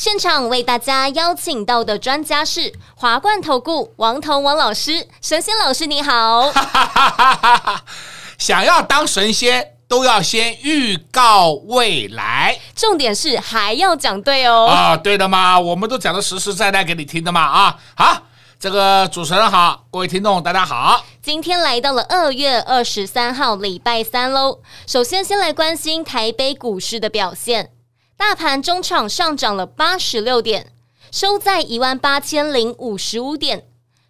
现场为大家邀请到的专家是华冠投顾王彤王老师，神仙老师你好。想要当神仙，都要先预告未来，重点是还要讲对哦。啊，对的嘛，我们都讲的实实在在给你听的嘛啊。好，这个主持人好，各位听众大家好。今天来到了二月二十三号礼拜三喽。首先，先来关心台北股市的表现。大盘中场上涨了八十六点，收在一万八千零五十五点，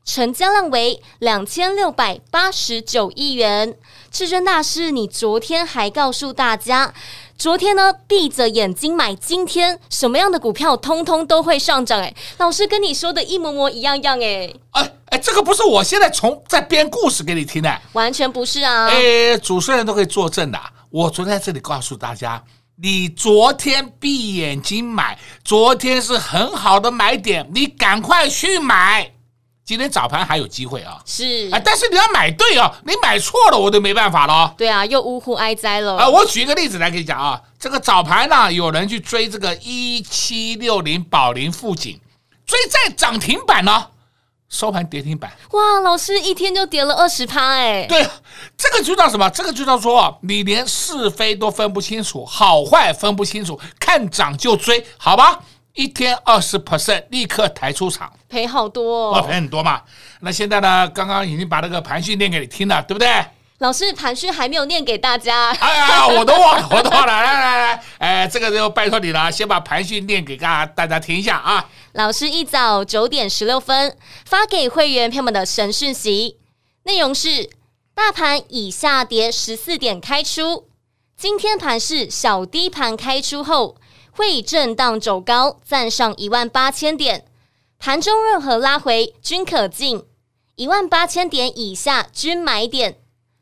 成交量为两千六百八十九亿元。至尊大师，你昨天还告诉大家，昨天呢闭着眼睛买，今天什么样的股票通通都会上涨。哎，老师跟你说的一模模一样样。哎，哎哎，这个不是我现在从在编故事给你听的，完全不是啊。哎，主持人都可以作证的，我昨天在这里告诉大家。你昨天闭眼睛买，昨天是很好的买点，你赶快去买。今天早盘还有机会啊，是啊，但是你要买对啊，你买错了我都没办法了。对啊，又呜呼哀哉了啊！我举一个例子来给你讲啊，这个早盘呢，有人去追这个一七六零宝林富锦，追在涨停板呢。收盘跌停板，哇！老师一天就跌了二十趴，哎，对，这个就叫什么？这个就叫做你连是非都分不清楚，好坏分不清楚，看涨就追，好吧？一天二十 percent，立刻抬出场，赔好多哦，赔很多嘛。那现在呢？刚刚已经把那个盘讯念给你听了，对不对？老师，盘讯还没有念给大家。哎呀，我都忘了，我都忘了。来来来，哎，这个就拜托你了，先把盘讯念给大家大家听一下啊。老师一早九点十六分发给会员朋友们的神讯息，内容是：大盘已下跌十四点开出，今天盘是小低盘开出后会震荡走高，站上一万八千点，盘中任何拉回均可进，一万八千点以下均买点。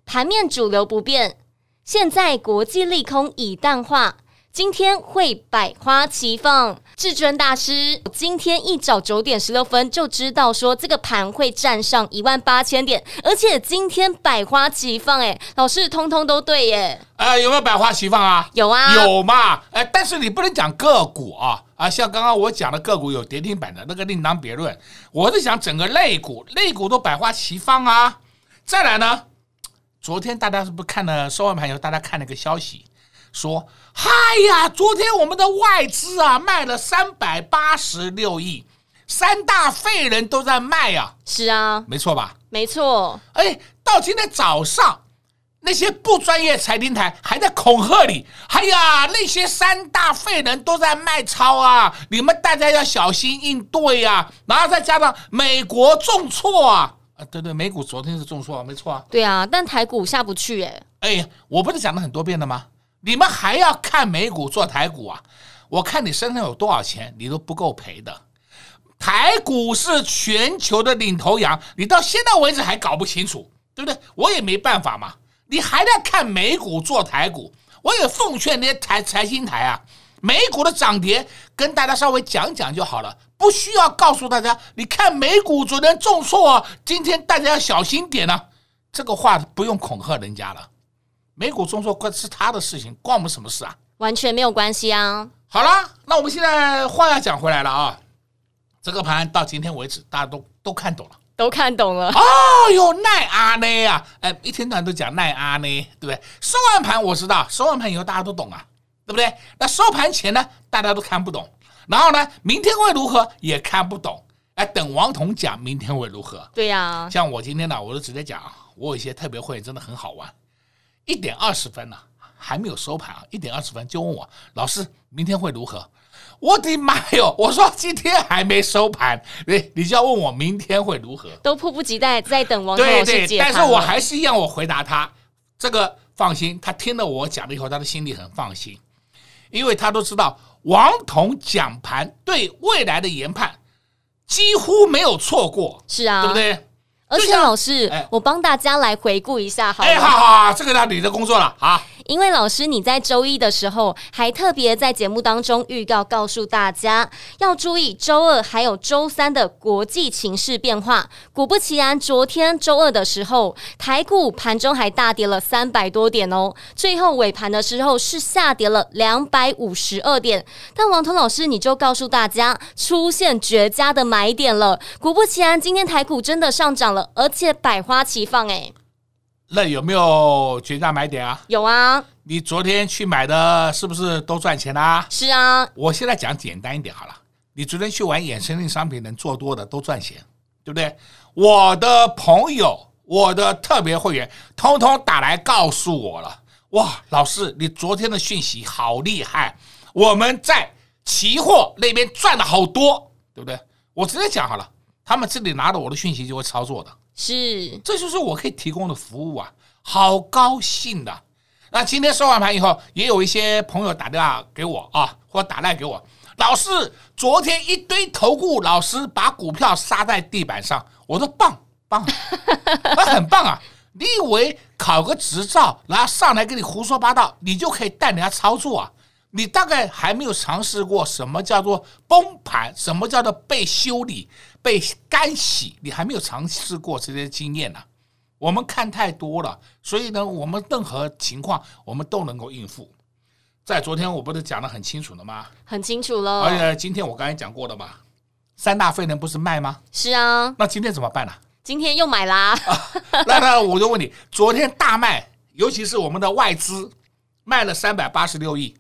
盘面主流不变，现在国际利空已淡化，今天会百花齐放。至尊大师今天一早九点十六分就知道说这个盘会站上一万八千点，而且今天百花齐放，哎，老师通通都对耶。呃，有没有百花齐放啊？有啊，有嘛？哎，但是你不能讲个股啊啊，像刚刚我讲的个股有跌停板的那个另当别论，我是讲整个类股，类股都百花齐放啊。再来呢？昨天大家是不是看了收完盘以后，大家看了个消息，说：“嗨呀，昨天我们的外资啊卖了三百八十六亿，三大废人都在卖啊。”是啊，没错吧？没错。哎，到今天早上，那些不专业财经台还在恐吓你：“哎呀，那些三大废人都在卖超啊，你们大家要小心应对呀。”然后再加上美国重挫啊。啊，对对，美股昨天是重挫，没错啊。对啊，但台股下不去哎。哎，我不是讲了很多遍了吗？你们还要看美股做台股啊？我看你身上有多少钱，你都不够赔的。台股是全球的领头羊，你到现在为止还搞不清楚，对不对？我也没办法嘛。你还在看美股做台股？我也奉劝那些财财经台啊，美股的涨跌跟大家稍微讲讲就好了。不需要告诉大家，你看美股昨天重挫，今天大家要小心点啊。这个话不用恐吓人家了。美股中说关是他的事情，关我们什么事啊？完全没有关系啊。好了，那我们现在话要讲回来了啊。这个盘到今天为止，大家都都看懂了，都看懂了。哦哟，奈阿呢啊，哎，一天到晚都讲奈阿呢，对不对？收完盘我知道，收完盘以后大家都懂啊，对不对？那收盘前呢，大家都看不懂。然后呢，明天会如何也看不懂，哎，等王彤讲明天会如何？对呀、啊，像我今天呢，我就直接讲，我有一些特别会员真的很好玩，一点二十分呢、啊，还没有收盘啊，一点二十分就问我老师明天会如何？我的妈哟！我说今天还没收盘，你你就要问我明天会如何？都迫不及待在等王彤老师解盘。对对，但是我还是一样，我回答他这个放心，他听了我讲了以后，他的心里很放心，因为他都知道。王彤讲盘对未来的研判几乎没有错过，是啊，对不对？而且老师，哎、我帮大家来回顾一下好，好，哎，好好好，这个到你的工作了，好。因为老师你在周一的时候还特别在节目当中预告，告诉大家要注意周二还有周三的国际情势变化。果不其然，昨天周二的时候，台股盘中还大跌了三百多点哦，最后尾盘的时候是下跌了两百五十二点。但王彤老师你就告诉大家，出现绝佳的买点了。果不其然，今天台股真的上涨了，而且百花齐放哎。那有没有绝佳买点啊？有啊，你昨天去买的是不是都赚钱啦？是啊，我现在讲简单一点好了。你昨天去玩衍生性商品，能做多的都赚钱，对不对？我的朋友，我的特别会员，通通打来告诉我了。哇，老师，你昨天的讯息好厉害，我们在期货那边赚了好多，对不对？我直接讲好了，他们这里拿着我的讯息就会操作的。是，这就是我可以提供的服务啊，好高兴的。那今天收完盘以后，也有一些朋友打电话给我啊，或打来给我，老师，昨天一堆投顾老师把股票杀在地板上，我说棒棒，那 很棒啊！你以为考个执照，然后上来跟你胡说八道，你就可以带人家操作啊？你大概还没有尝试过什么叫做崩盘，什么叫做被修理。被干洗，你还没有尝试过这些经验呢、啊。我们看太多了，所以呢，我们任何情况我们都能够应付。在昨天我不是讲的很清楚了吗？很清楚了。而且今天我刚才讲过的嘛，三大废能不是卖吗？是啊。那今天怎么办呢、啊？今天又买啦、啊。那那我就问你，昨天大卖，尤其是我们的外资卖了三百八十六亿，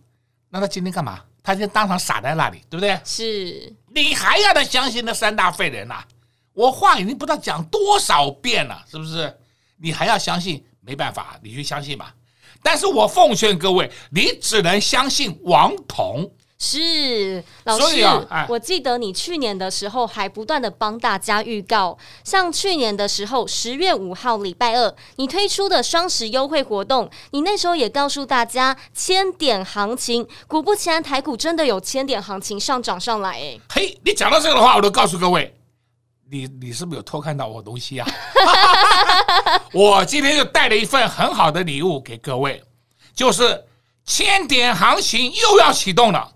那他今天干嘛？他就当场傻在那里，对不对？是。你还要他相信那三大废人呐、我话已经不知道讲多少遍了，是不是？你还要相信？没办法，你去相信吧。但是我奉劝各位，你只能相信王彤。是老师、啊哎，我记得你去年的时候还不断的帮大家预告，像去年的时候，十月五号礼拜二，你推出的双十优惠活动，你那时候也告诉大家千点行情，果不其然，台股真的有千点行情上涨上来。哎，嘿，你讲到这个的话，我都告诉各位，你你是不是有偷看到我东西啊？我今天就带了一份很好的礼物给各位，就是千点行情又要启动了。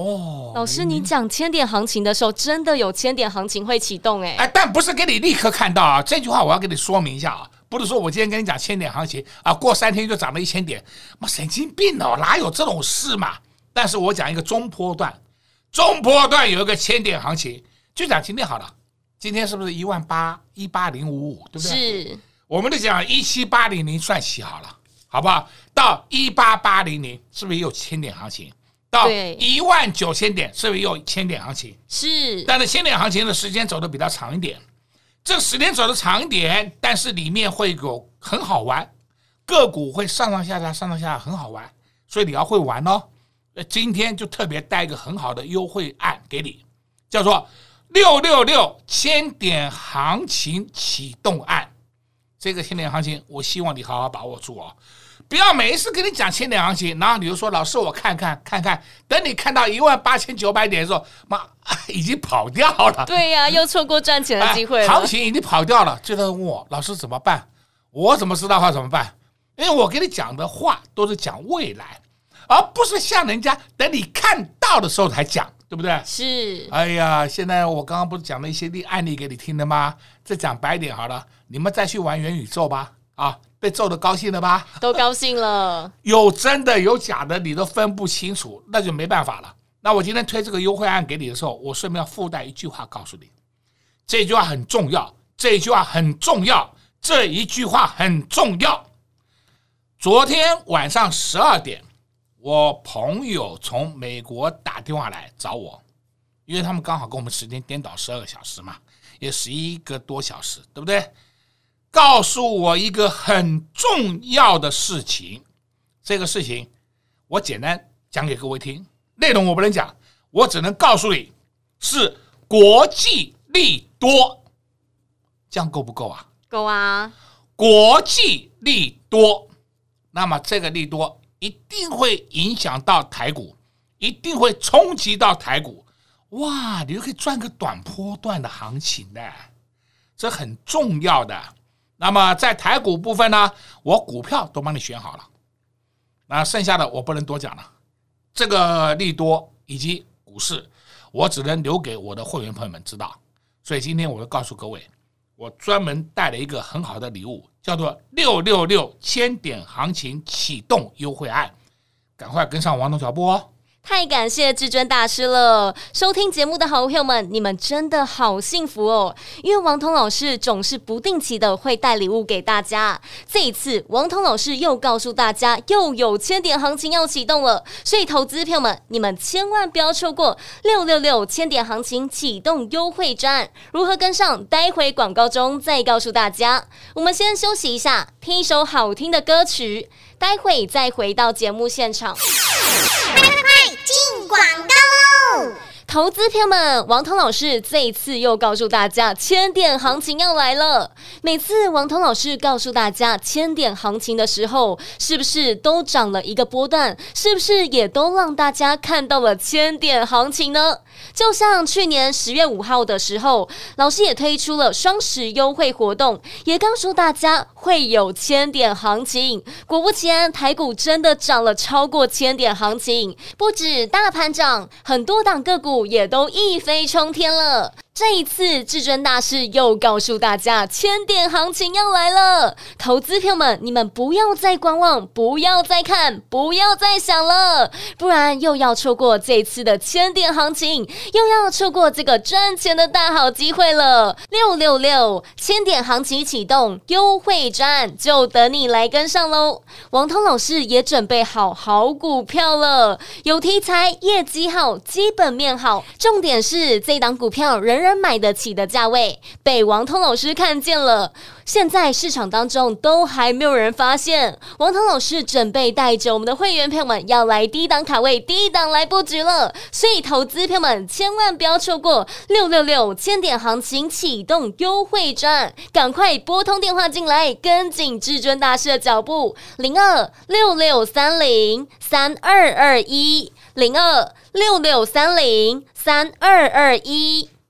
哦，老师，你讲千点行情的时候，真的有千点行情会启动哎？哎，但不是给你立刻看到啊。这句话我要给你说明一下啊，不是说我今天跟你讲千点行情啊，过三天就涨了一千点，妈神经病哦，哪有这种事嘛？但是我讲一个中波段，中波段有一个千点行情，就讲今天好了，今天是不是一万八一八零五五，对不对？是，我们就讲一七八零零算起好了，好不好？到一八八零零，是不是也有千点行情？到一万九千点，是不是又千点行情？是，但是千点行情的时间走的比较长一点，这时间走的长一点，但是里面会有很好玩，个股会上上下下，上上下下很好玩，所以你要会玩哦。今天就特别带一个很好的优惠案给你，叫做六六六千点行情启动案。这个千点行情，我希望你好好把握住哦。不要每一次跟你讲千点行情，然后你就说老师我看看看看，等你看到一万八千九百点的时候，妈 已经跑掉了。对呀、啊，又错过赚钱的机会了。行情已经跑掉了，就在问我老师怎么办？我怎么知道话怎么办？因为我给你讲的话都是讲未来，而不是像人家等你看到的时候才讲，对不对？是。哎呀，现在我刚刚不是讲了一些例案例给你听的吗？再讲白点好了，你们再去玩元宇宙吧，啊。被揍的高兴了吧？都高兴了。有真的有假的，你都分不清楚，那就没办法了。那我今天推这个优惠案给你的时候，我顺便要附带一句话告诉你，这句话很重要，这句话很重要，这一句话很重要。昨天晚上十二点，我朋友从美国打电话来找我，因为他们刚好跟我们时间颠倒十二个小时嘛，也十一个多小时，对不对？告诉我一个很重要的事情，这个事情我简单讲给各位听，内容我不能讲，我只能告诉你是国际利多，这样够不够啊？够啊！国际利多，那么这个利多一定会影响到台股，一定会冲击到台股，哇，你就可以赚个短波段的行情的，这很重要的。那么在台股部分呢，我股票都帮你选好了，那剩下的我不能多讲了。这个利多以及股市，我只能留给我的会员朋友们知道。所以今天我就告诉各位，我专门带了一个很好的礼物，叫做六六六千点行情启动优惠案，赶快跟上王彤脚步哦。太感谢至尊大师了！收听节目的好朋友们，你们真的好幸福哦！因为王彤老师总是不定期的会带礼物给大家。这一次，王彤老师又告诉大家，又有千点行情要启动了，所以投资朋友们，你们千万不要错过六六六千点行情启动优惠战。如何跟上？待会广告中再告诉大家。我们先休息一下，听一首好听的歌曲。待会再回到节目现场。广告喽！投资朋友们，王彤老师这一次又告诉大家，千点行情要来了。每次王彤老师告诉大家千点行情的时候，是不是都涨了一个波段？是不是也都让大家看到了千点行情呢？就像去年十月五号的时候，老师也推出了双十优惠活动，也告诉大家会有千点行情。果不其然，台股真的涨了超过千点行情，不止大盘涨，很多档个股。也都一飞冲天了。这一次，至尊大师又告诉大家，千点行情要来了。投资票们，你们不要再观望，不要再看，不要再想了，不然又要错过这次的千点行情，又要错过这个赚钱的大好机会了。六六六，千点行情启动优惠战，就等你来跟上喽。王通老师也准备好好股票了，有题材，业绩好，基本面好，重点是这档股票人买得起的价位被王通老师看见了，现在市场当中都还没有人发现。王通老师准备带着我们的会员朋友们要来低档卡位、低档来布局了，所以投资朋友们千万不要错过六六六千点行情启动优惠战，赶快拨通电话进来，跟紧至尊大师的脚步，零二六六三零三二二一，零二六六三零三二二一。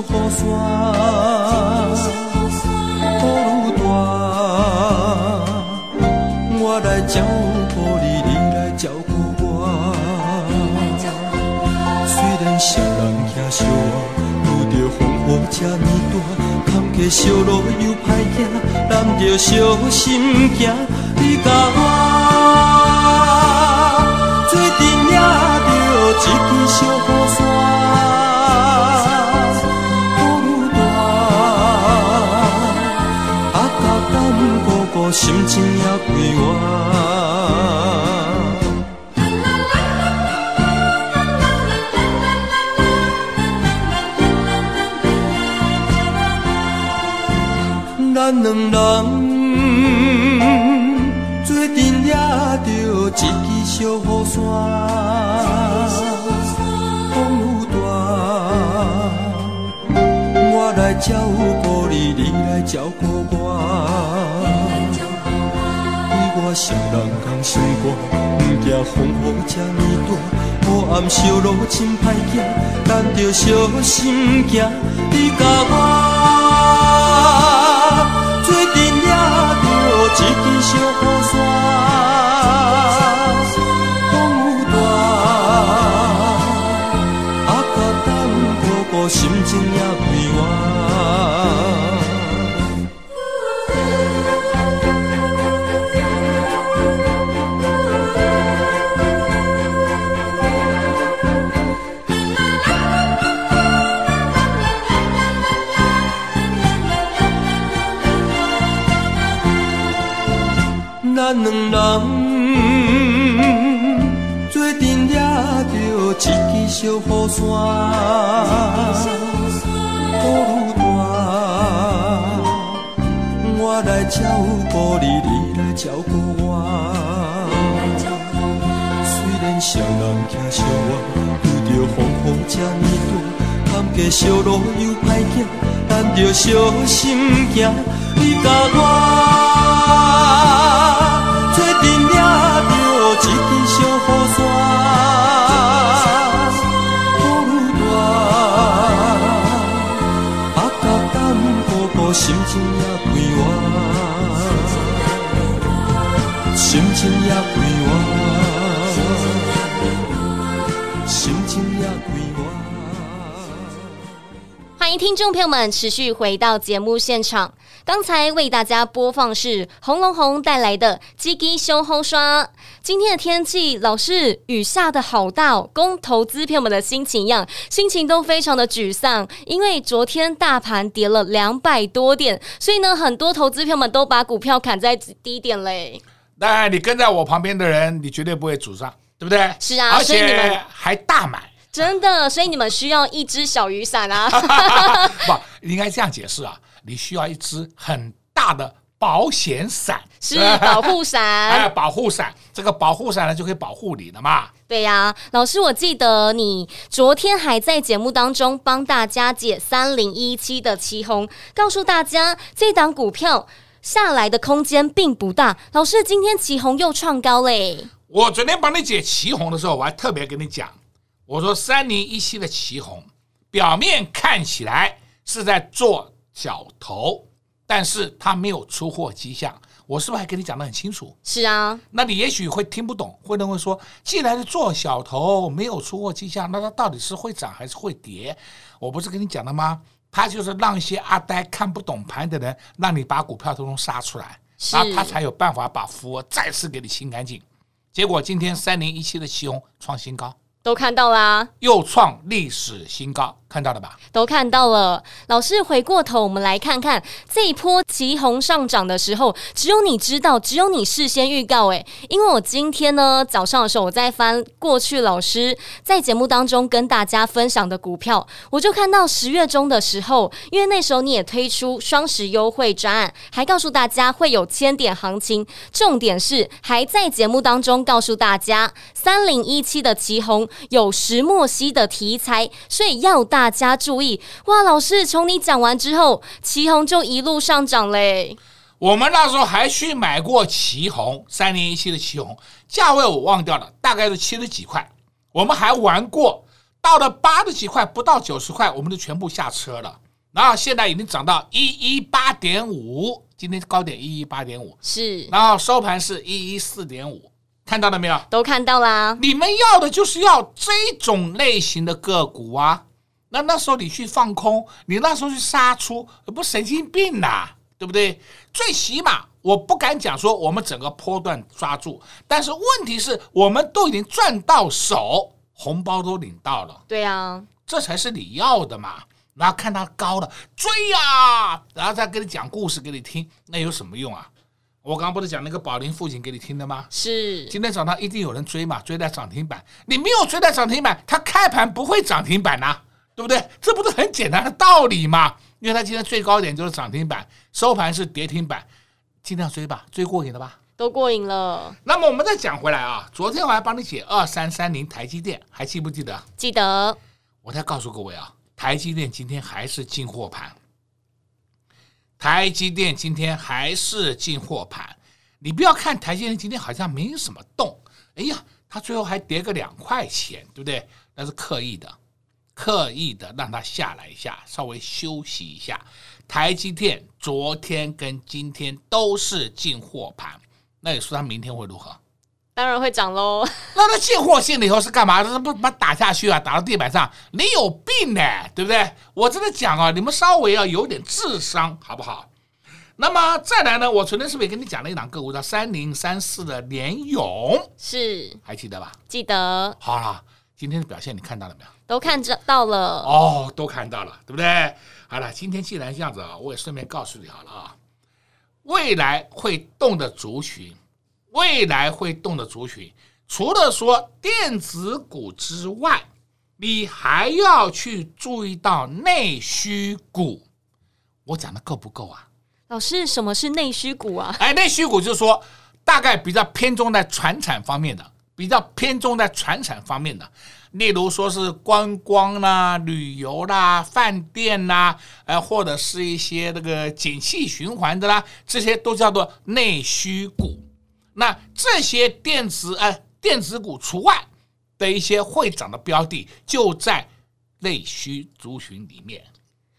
雨伞，雨愈大，我来照顾你，你来照顾我。虽然双人行相望，遇着风雨这么大，坎坷小路又歹行，咱着小心行，你甲我。两人做阵抓着一支小雨伞。风雨大，我来照顾你，你来照顾我。我双人共相伴，毋惊风雨这呢大，黑暗小路真歹行，咱着小心行。你甲我一支小雨伞，风雨大，啊，甲咱步步心情也快活。两人做阵抓着一支小雨伞，雨大，我来照顾你，你来照顾我。虽然双人行相偎，遇着风雨这呢大，坎坷小路又歹行，咱着小心行。你甲我。也快活，心情也快活，心情也快活。欢迎听众朋友们持续回到节目现场。刚才为大家播放是红龙红带来的“基基修红刷”。今天的天气，老是雨下的好大哦，跟投资朋友们的心情一样，心情都非常的沮丧。因为昨天大盘跌了两百多点，所以呢，很多投资朋友们都把股票砍在低点嘞。当然，你跟在我旁边的人，你绝对不会沮丧，对不对？是啊，而且还大买，真的，所以你们需要一只小雨伞啊。不，应该这样解释啊。你需要一支很大的保险伞，是 保护伞。哎，保护伞，这个保护伞呢就可以保护你了嘛。对呀、啊，老师，我记得你昨天还在节目当中帮大家解三零一七的奇红，告诉大家这档股票下来的空间并不大。老师，今天奇红又创高嘞。我昨天帮你解奇红的时候，我还特别跟你讲，我说三零一七的奇红表面看起来是在做。小头，但是他没有出货迹象，我是不是还跟你讲得很清楚？是啊，那你也许会听不懂，会认为说，既然是做小头，没有出货迹象，那它到底是会涨还是会跌？我不是跟你讲了吗？他就是让一些阿呆看不懂盘的人，让你把股票通通杀出来，然后他才有办法把浮额再次给你清干净。结果今天三零一七的奇鋐创新高。都看到啦，又创历史新高，看到了吧？都看到了。老师回过头，我们来看看这一波奇红上涨的时候，只有你知道，只有你事先预告。诶，因为我今天呢早上的时候，我在翻过去老师在节目当中跟大家分享的股票，我就看到十月中的时候，因为那时候你也推出双十优惠专案，还告诉大家会有千点行情，重点是还在节目当中告诉大家三零一七的奇红。有石墨烯的题材，所以要大家注意。哇，老师，从你讲完之后，旗红就一路上涨嘞。我们那时候还去买过旗红，三年一期的旗红，价位我忘掉了，大概是七十几块。我们还玩过，到了八十几块，不到九十块，我们就全部下车了。然后现在已经涨到一一八点五，今天高点一一八点五，是，然后收盘是一一四点五。看到了没有？都看到啦。你们要的就是要这种类型的个股啊。那那时候你去放空，你那时候去杀出，不神经病呐、啊，对不对？最起码我不敢讲说我们整个波段抓住，但是问题是我们都已经赚到手，红包都领到了。对啊，这才是你要的嘛。然后看它高了，追呀、啊，然后再给你讲故事给你听，那有什么用啊？我刚刚不是讲那个宝林父亲给你听的吗？是，今天早上一定有人追嘛，追在涨停板。你没有追在涨停板，它开盘不会涨停板呐、啊，对不对？这不是很简单的道理吗？因为它今天最高点就是涨停板，收盘是跌停板，尽量追吧，追过瘾了吧？都过瘾了。那么我们再讲回来啊，昨天我还帮你解二三三零台积电，还记不记得？记得。我再告诉各位啊，台积电今天还是进货盘。台积电今天还是进货盘，你不要看台积电今天好像没什么动，哎呀，它最后还跌个两块钱，对不对？那是刻意的，刻意的让它下来一下，稍微休息一下。台积电昨天跟今天都是进货盘，那你说它明天会如何？当然会涨喽。那它进货进了以后是干嘛？这不把它打下去啊？打到地板上？你有病呢，对不对？我真的讲啊，你们稍微要有点智商，好不好？那么再来呢？我昨天是不是也跟你讲了一档个股叫三零三四的联勇？是，还记得吧？记得。好了，今天的表现你看到了没有？都看着到了。哦，都看到了，对不对？好了，今天既然这样子啊，我也顺便告诉你好了啊，未来会动的族群，未来会动的族群，除了说电子股之外，你还要去注意到内需股。我讲的够不够啊？老师，什么是内需股啊？哎，内需股就是说，大概比较偏重在传产方面的，比较偏重在传产方面的，例如说是观光啦、旅游啦、饭店啦，呃，或者是一些那个景气循环的啦，这些都叫做内需股。那这些电子呃电子股除外的一些会涨的标的，就在内需族群里面。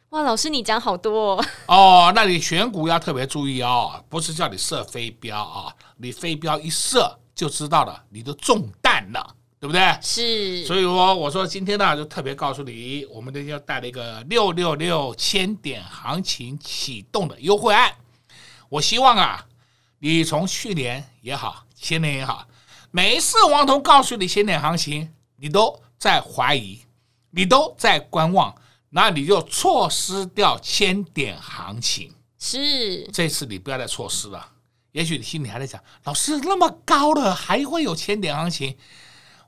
哇，老师你讲好多哦！哦，那你选股要特别注意哦，不是叫你射飞镖啊，你飞镖一射就知道了，你都中弹了，对不对？是。所以说，我说今天呢，就特别告诉你，我们今天带了一个六六六千点行情启动的优惠案。我希望啊，你从去年也好，前年也好，每一次王彤告诉你千点行情，你都在怀疑，你都在观望。那你就错失掉千点行情，是这次你不要再错失了。也许你心里还在想，老师那么高了，还会有千点行情？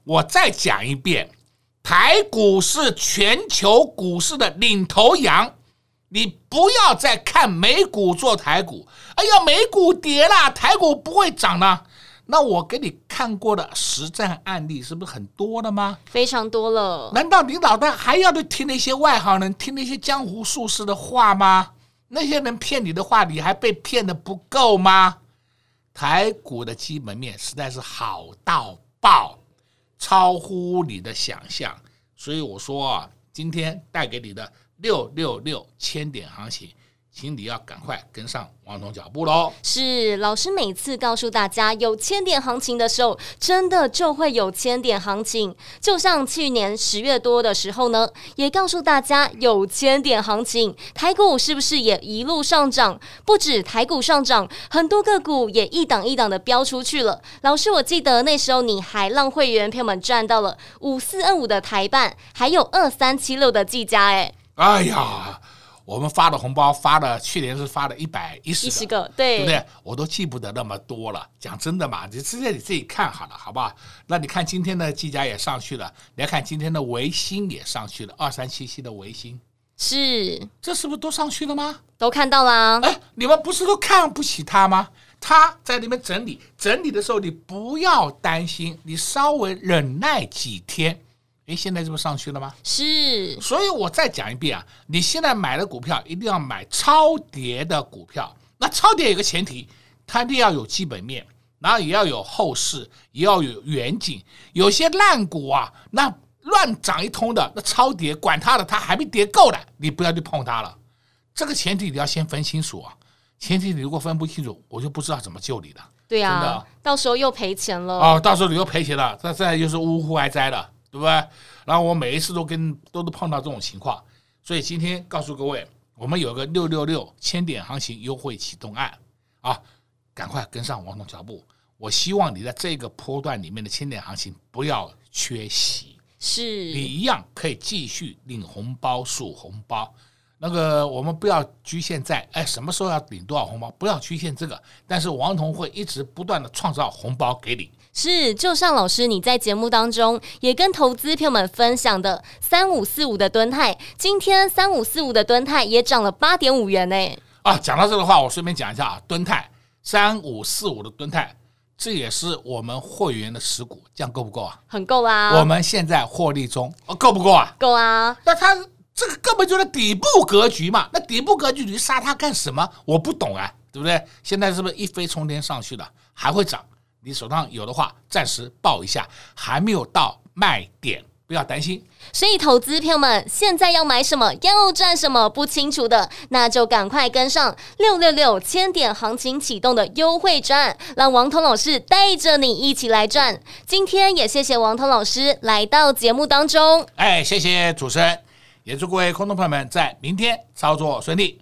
我再讲一遍，台股是全球股市的领头羊，你不要再看美股做台股。哎呀，美股跌了，台股不会涨了。那我给你看过的实战案例是不是很多了吗？非常多了。难道你脑袋还要去听那些外行人、听那些江湖术士的话吗？那些人骗你的话，你还被骗的不够吗？台股的基本面实在是好到爆，超乎你的想象。所以我说啊，今天带给你的六六六千点行情。请你要赶快跟上王总脚步喽！是老师每次告诉大家有千点行情的时候，真的就会有千点行情。就像去年十月多的时候呢，也告诉大家有千点行情，台股是不是也一路上涨？不止台股上涨，很多个股也一档一档的飙出去了。老师，我记得那时候你还让会员朋友们赚到了五四二五的台办，还有二三七六的技嘉。哎，哎呀！我们发的红包发了，去年是发了一百一十个，对，对不对？我都记不得那么多了。讲真的嘛，你直接你自己看好了，好不好？那你看今天的技嘉也上去了，你要看今天的维新也上去了，二三七七的维新是，这是不是都上去了吗？都看到啦。哎，你们不是都看不起他吗？他在里面整理整理的时候，你不要担心，你稍微忍耐几天。诶，现在这不上去了吗？是，所以我再讲一遍啊，你现在买的股票一定要买超跌的股票。那超跌有个前提，它一定要有基本面，然后也要有后市，也要有远景。有些烂股啊，那乱涨一通的，那超跌，管它的，它还没跌够呢，你不要去碰它了。这个前提你要先分清楚啊。前提你如果分不清楚，我就不知道怎么救你了。对啊，真的，到时候又赔钱了。哦，到时候你又赔钱了，那再就是呜呼哀哉了。对不对？然后我每一次都跟都都碰到这种情况，所以今天告诉各位，我们有个六六六千点行情优惠启动案啊，赶快跟上王彤脚步。我希望你在这个波段里面的千点行情不要缺席，是你一样可以继续领红包数红包。那个我们不要局限在哎什么时候要领多少红包，不要局限这个，但是王彤会一直不断的创造红包给你。是，就像老师你在节目当中也跟投资朋友们分享的三五四五的吨泰，今天三五四五的吨泰也涨了八点五元呢。啊，讲到这个话，我顺便讲一下啊，吨泰三五四五的吨泰，这也是我们会员的持股，这样够不够啊？很够啦。我们现在获利中，哦，够不够啊？够啊。那它这个根本就是底部格局嘛，那底部格局你杀它干什么？我不懂啊。对不对？现在是不是一飞冲天上去了？还会涨？你手上有的话，暂时报一下，还没有到卖点，不要担心。所以，投资朋友们，现在要买什么，要赚什么，不清楚的，那就赶快跟上六六六千点行情启动的优惠赚，让王彤老师带着你一起来赚。今天也谢谢王彤老师来到节目当中。哎，谢谢主持人，也祝各位观众朋友们在明天操作顺利。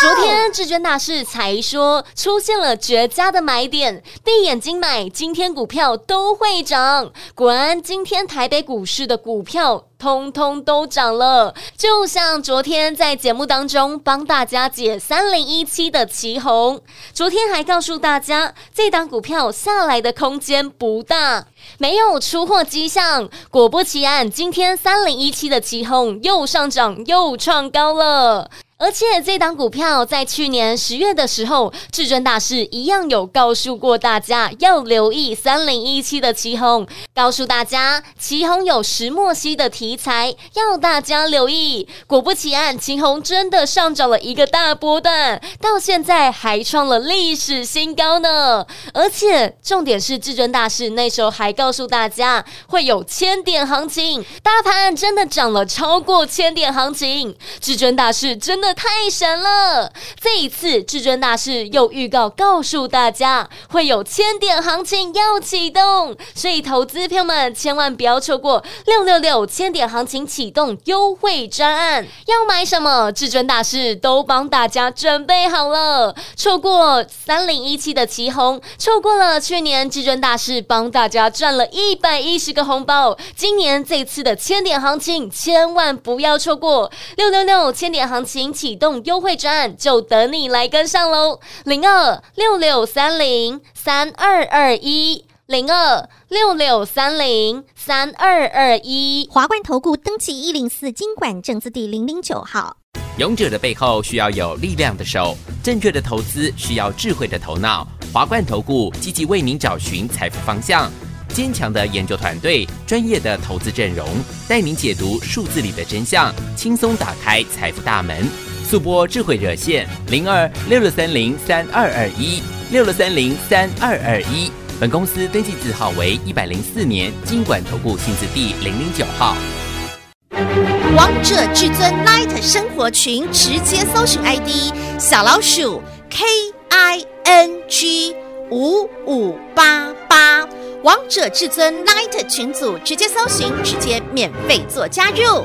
昨天至尊大师才说出现了绝佳的买点，闭眼睛买，今天股票都会涨。果然，今天台北股市的股票通通都涨了。就像昨天在节目当中帮大家解三零一七的奇红，昨天还告诉大家这档股票下来的空间不大，没有出货迹象。果不其然，今天三零一七的奇红又上涨又创高了。而且这档股票在去年十月的时候，至尊大师一样有告诉过大家要留意三零一七的奇鋐，告诉大家奇鋐有石墨烯的题材，要大家留意。果不其然，奇鋐真的上涨了一个大波段，到现在还创了历史新高呢。而且重点是至尊大师那时候还告诉大家会有千点行情，大盘真的涨了超过千点行情，至尊大师真的。太神了！这一次至尊大师又预告告诉大家，会有千点行情要启动，所以投资朋友们千万不要错过六六六千点行情启动优惠专案。要买什么？至尊大师都帮大家准备好了。错过三零一七的奇红，错过了去年至尊大师帮大家赚了一百一十个红包，今年这次的千点行情千万不要错过六六六千点行情。启动优惠专案，就等你来跟上喽！零二六六三零三二二一，零二六六三零三二二一。华冠投顾登记一零四经管证字第零零九号。勇者的背后需要有力量的手，正确的投资需要智慧的头脑。华冠投顾积极为您找寻财富方向，坚强的研究团队，专业的投资阵容，带您解读数字里的真相，轻松打开财富大门。速播智慧热线零二六六三零三二二一六六三零三二二一，本公司登记字号为一百零四年金管投顾新字第零零九号。王者至尊 Light 生活群直接搜寻 ID 小老鼠 K I N G 五五八八，王者至尊 Light 群组直接搜寻，直接免费做加入。